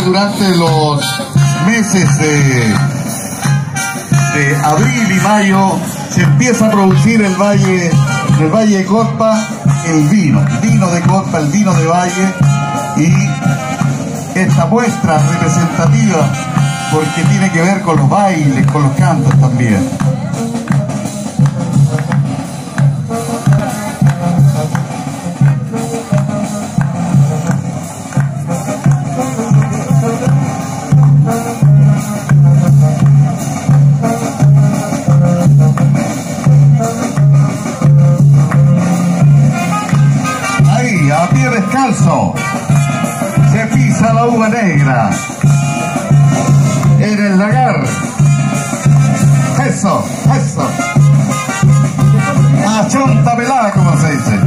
durante los meses de, abril y mayo se empieza a producir el valle, el valle de Corpa, el vino, vino de Corpa, el vino de Valle y esta muestra representativa porque tiene que ver con los bailes, con los cantos también. Descalzo, se pisa la uva negra en el lagar. Eso, eso. A chonta pelada, como se dice.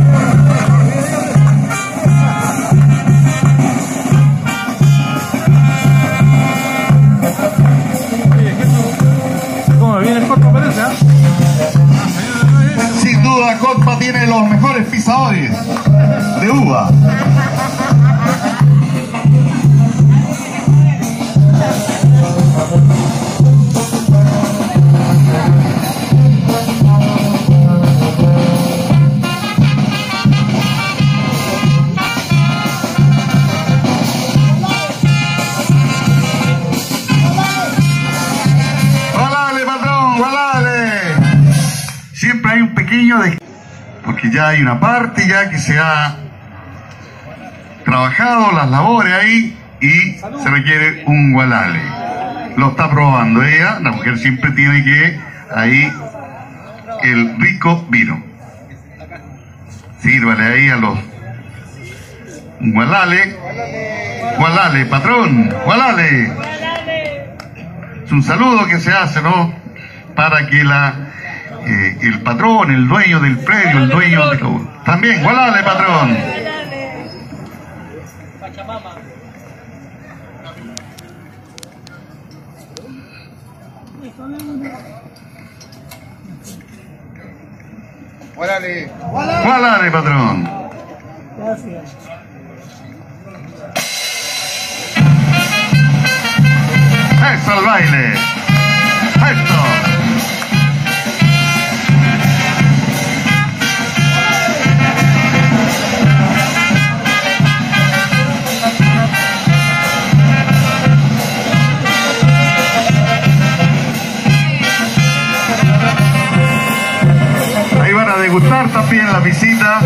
Duda, Cotpa tiene los mejores pisadores de uva. Pequeño de... Porque ya hay una parte ya que se ha trabajado las labores ahí y se requiere un gualale. Lo está probando ella, la mujer siempre tiene que ahí el rico vino. Sírvale ahí a los un gualale. Gualale, patrón, gualale. Es un saludo que se hace, ¿no? Para que la eh, el patrón, el dueño del predio, el dueño de todo. También, gualale, patrón. Órale. Gualale, patrón. Eso al baile. gustar también la visita.